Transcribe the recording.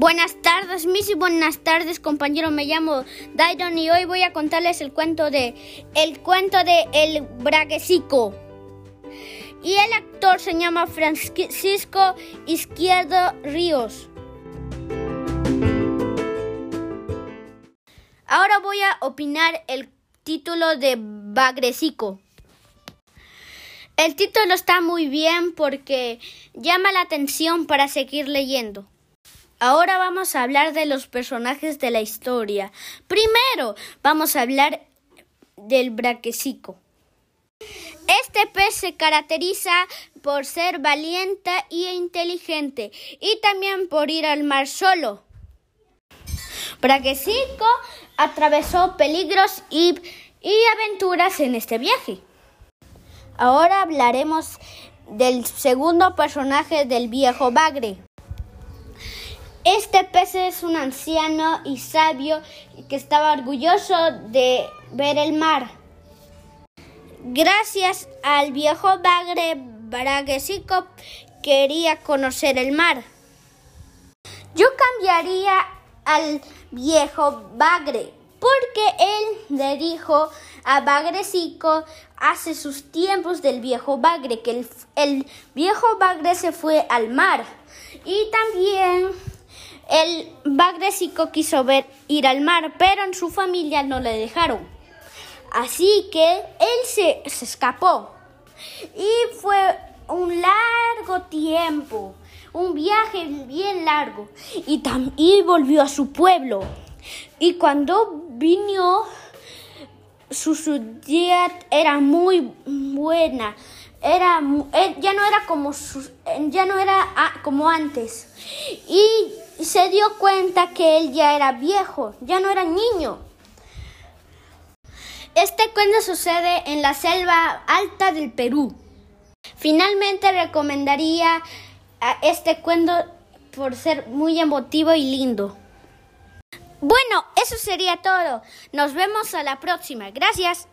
Buenas tardes, mis y buenas tardes, compañero. Me llamo Dairon y hoy voy a contarles el cuento de El cuento de El Braguecico. Y el actor se llama Francisco Izquierdo Ríos. Ahora voy a opinar el título de Bagrecico. El título está muy bien porque llama la atención para seguir leyendo. Ahora vamos a hablar de los personajes de la historia. Primero vamos a hablar del braquecico. Este pez se caracteriza por ser valiente e inteligente y también por ir al mar solo. Braquecico atravesó peligros y, y aventuras en este viaje. Ahora hablaremos del segundo personaje del viejo Bagre. Este pez es un anciano y sabio que estaba orgulloso de ver el mar. Gracias al viejo bagre, Braguesico quería conocer el mar. Yo cambiaría al viejo bagre porque él le dijo a Bagrecico hace sus tiempos del viejo bagre que el, el viejo bagre se fue al mar y también el Bagrecico quiso ver ir al mar, pero en su familia no le dejaron. Así que él se, escapó. Y fue un largo tiempo, un viaje bien largo. Y, y volvió a su pueblo. Y cuando vino, su, dieta era muy buena era eh, ya no era como ya no era ah, como antes y se dio cuenta que él ya era viejo, ya no era niño. Este cuento sucede en la selva alta del Perú. Finalmente recomendaría a este cuento por ser muy emotivo y lindo. Bueno, eso sería todo. Nos vemos a la próxima. Gracias.